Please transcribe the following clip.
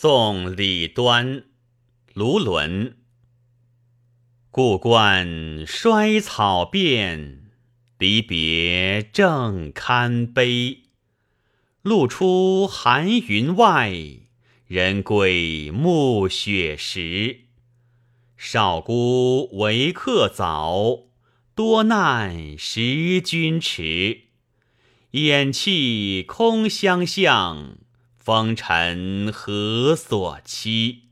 宋李端，卢纶。故关衰草遍，离别正堪悲。露出寒云外，人归暮雪时。少孤为客早，多难识君迟。眼气空相向，风尘何所期？